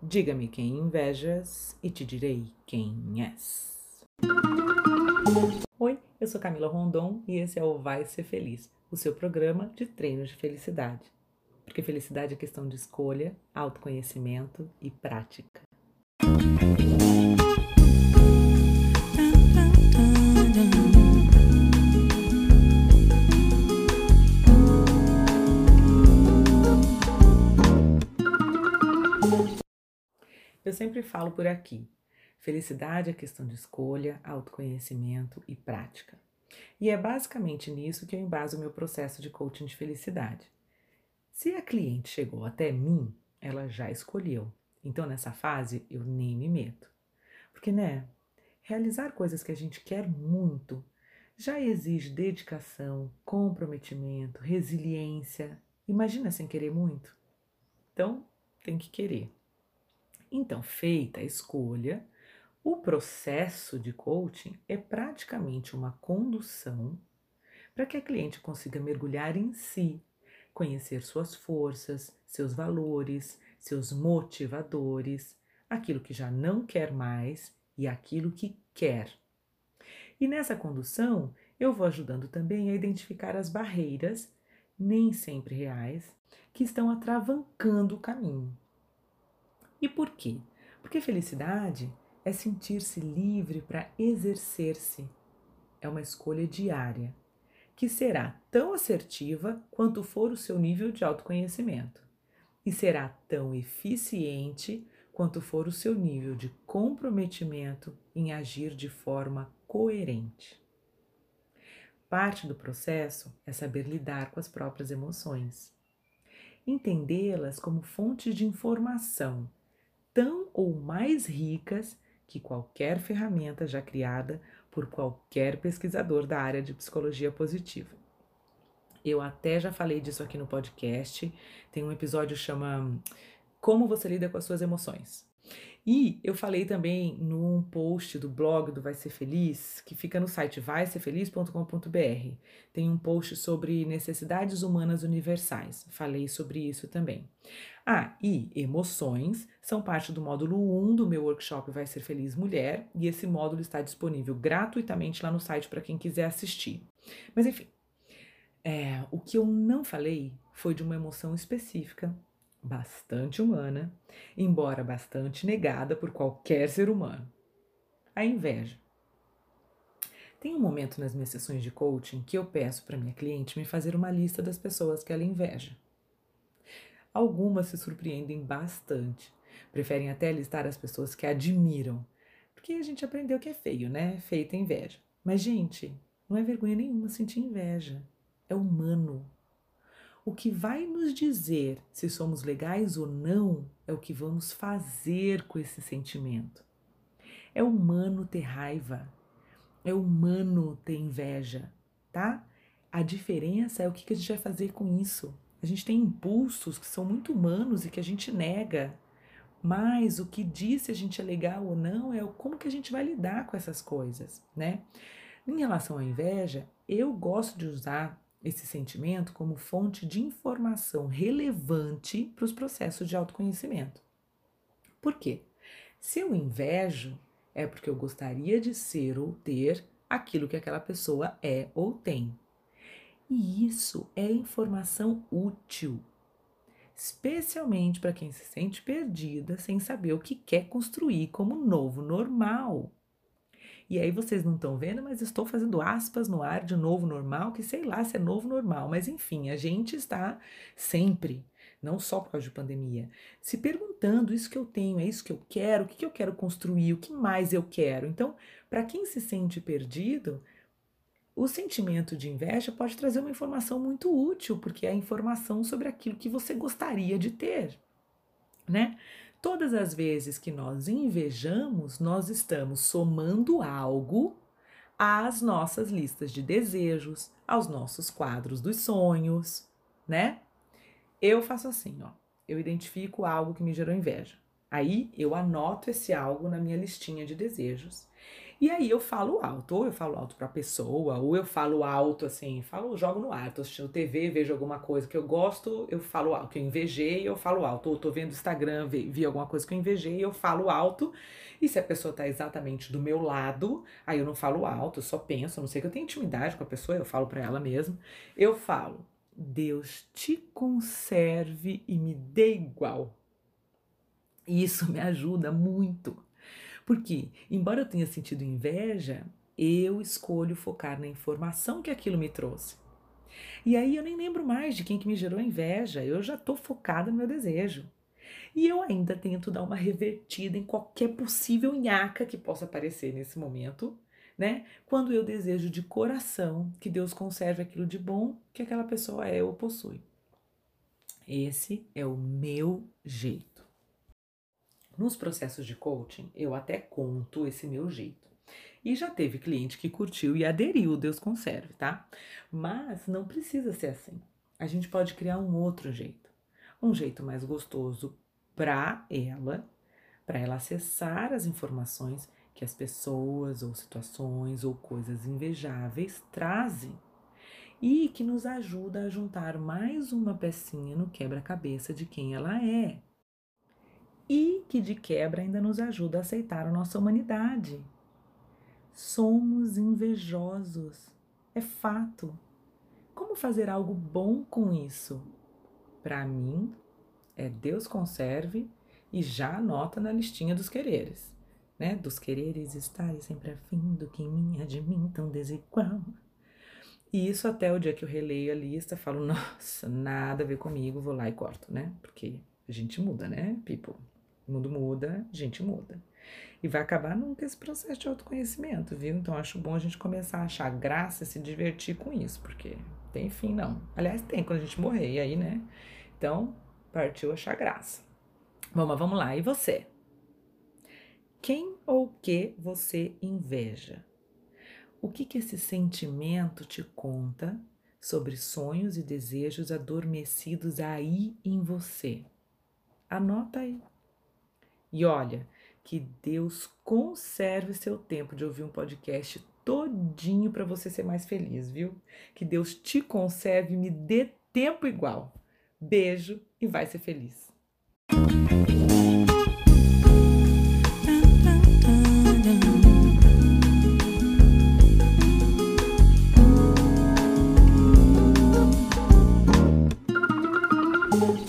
Diga-me quem invejas e te direi quem és. Oi, eu sou Camila Rondon e esse é o Vai Ser Feliz, o seu programa de treino de felicidade. Porque felicidade é questão de escolha, autoconhecimento e prática. Eu sempre falo por aqui: felicidade é questão de escolha, autoconhecimento e prática. E é basicamente nisso que eu embaso o meu processo de coaching de felicidade. Se a cliente chegou até mim, ela já escolheu. Então, nessa fase, eu nem me meto. Porque, né, realizar coisas que a gente quer muito já exige dedicação, comprometimento, resiliência. Imagina sem querer muito? Então, tem que querer. Então, feita a escolha, o processo de coaching é praticamente uma condução para que a cliente consiga mergulhar em si, conhecer suas forças, seus valores, seus motivadores, aquilo que já não quer mais e aquilo que quer. E nessa condução, eu vou ajudando também a identificar as barreiras, nem sempre reais, que estão atravancando o caminho. E por quê? Porque felicidade é sentir-se livre para exercer-se. É uma escolha diária, que será tão assertiva quanto for o seu nível de autoconhecimento, e será tão eficiente quanto for o seu nível de comprometimento em agir de forma coerente. Parte do processo é saber lidar com as próprias emoções, entendê-las como fontes de informação tão ou mais ricas que qualquer ferramenta já criada por qualquer pesquisador da área de psicologia positiva. Eu até já falei disso aqui no podcast. Tem um episódio que chama Como você lida com as suas emoções. E eu falei também num post do blog do Vai Ser Feliz, que fica no site vaiserfeliz.com.br. Tem um post sobre necessidades humanas universais. Falei sobre isso também. Ah, e emoções são parte do módulo 1 do meu workshop Vai Ser Feliz Mulher, e esse módulo está disponível gratuitamente lá no site para quem quiser assistir. Mas enfim, é, o que eu não falei foi de uma emoção específica bastante humana, embora bastante negada por qualquer ser humano. A inveja. Tem um momento nas minhas sessões de coaching que eu peço para minha cliente me fazer uma lista das pessoas que ela inveja. Algumas se surpreendem bastante, preferem até listar as pessoas que admiram, porque a gente aprendeu que é feio, né? Feita inveja. Mas, gente, não é vergonha nenhuma sentir inveja. É humano, o que vai nos dizer se somos legais ou não é o que vamos fazer com esse sentimento. É humano ter raiva, é humano ter inveja, tá? A diferença é o que a gente vai fazer com isso. A gente tem impulsos que são muito humanos e que a gente nega. Mas o que diz se a gente é legal ou não é como que a gente vai lidar com essas coisas, né? Em relação à inveja, eu gosto de usar esse sentimento como fonte de informação relevante para os processos de autoconhecimento. Por quê? Se eu invejo, é porque eu gostaria de ser ou ter aquilo que aquela pessoa é ou tem. E isso é informação útil, especialmente para quem se sente perdida sem saber o que quer construir como novo normal. E aí vocês não estão vendo, mas estou fazendo aspas no ar de novo normal, que sei lá se é novo normal, mas enfim, a gente está sempre, não só por causa de pandemia, se perguntando: isso que eu tenho, é isso que eu quero, o que, que eu quero construir, o que mais eu quero. Então, para quem se sente perdido, o sentimento de inveja pode trazer uma informação muito útil, porque é a informação sobre aquilo que você gostaria de ter, né? Todas as vezes que nós invejamos, nós estamos somando algo às nossas listas de desejos, aos nossos quadros dos sonhos, né? Eu faço assim, ó. Eu identifico algo que me gerou inveja. Aí eu anoto esse algo na minha listinha de desejos E aí eu falo alto, ou eu falo alto pra pessoa, ou eu falo alto assim, falo, jogo no ar, tô assistindo TV, vejo alguma coisa que eu gosto, eu falo alto, que eu invejei, eu falo alto, ou tô vendo Instagram, vi, vi alguma coisa que eu invejei, eu falo alto. E se a pessoa tá exatamente do meu lado, aí eu não falo alto, eu só penso, não sei que eu tenho intimidade com a pessoa, eu falo para ela mesmo. Eu falo: "Deus te conserve e me dê igual". E isso me ajuda muito porque, embora eu tenha sentido inveja, eu escolho focar na informação que aquilo me trouxe. E aí eu nem lembro mais de quem que me gerou inveja, eu já estou focada no meu desejo. E eu ainda tento dar uma revertida em qualquer possível nhaca que possa aparecer nesse momento, né? Quando eu desejo de coração que Deus conserve aquilo de bom que aquela pessoa é ou possui. Esse é o meu jeito. Nos processos de coaching, eu até conto esse meu jeito. E já teve cliente que curtiu e aderiu, Deus conserve, tá? Mas não precisa ser assim. A gente pode criar um outro jeito. Um jeito mais gostoso para ela, para ela acessar as informações que as pessoas ou situações ou coisas invejáveis trazem e que nos ajuda a juntar mais uma pecinha no quebra-cabeça de quem ela é e que de quebra ainda nos ajuda a aceitar a nossa humanidade. Somos invejosos, é fato. Como fazer algo bom com isso? Para mim, é Deus conserve e já anota na listinha dos quereres, né? Dos quereres estarem sempre afim do que em mim é de mim tão desigual. E isso até o dia que eu releio a lista, falo, nossa, nada a ver comigo, vou lá e corto, né? Porque a gente muda, né, people? O mundo muda, a gente muda. E vai acabar nunca esse processo de autoconhecimento, viu? Então acho bom a gente começar a achar graça, se divertir com isso, porque tem fim não. Aliás, tem quando a gente morrer, e aí, né? Então, partiu achar graça. Bom, mas vamos lá. E você? Quem ou que você inveja? O que, que esse sentimento te conta sobre sonhos e desejos adormecidos aí em você? Anota aí. E olha, que Deus conserve seu tempo de ouvir um podcast todinho para você ser mais feliz, viu? Que Deus te conserve e me dê tempo igual. Beijo e vai ser feliz.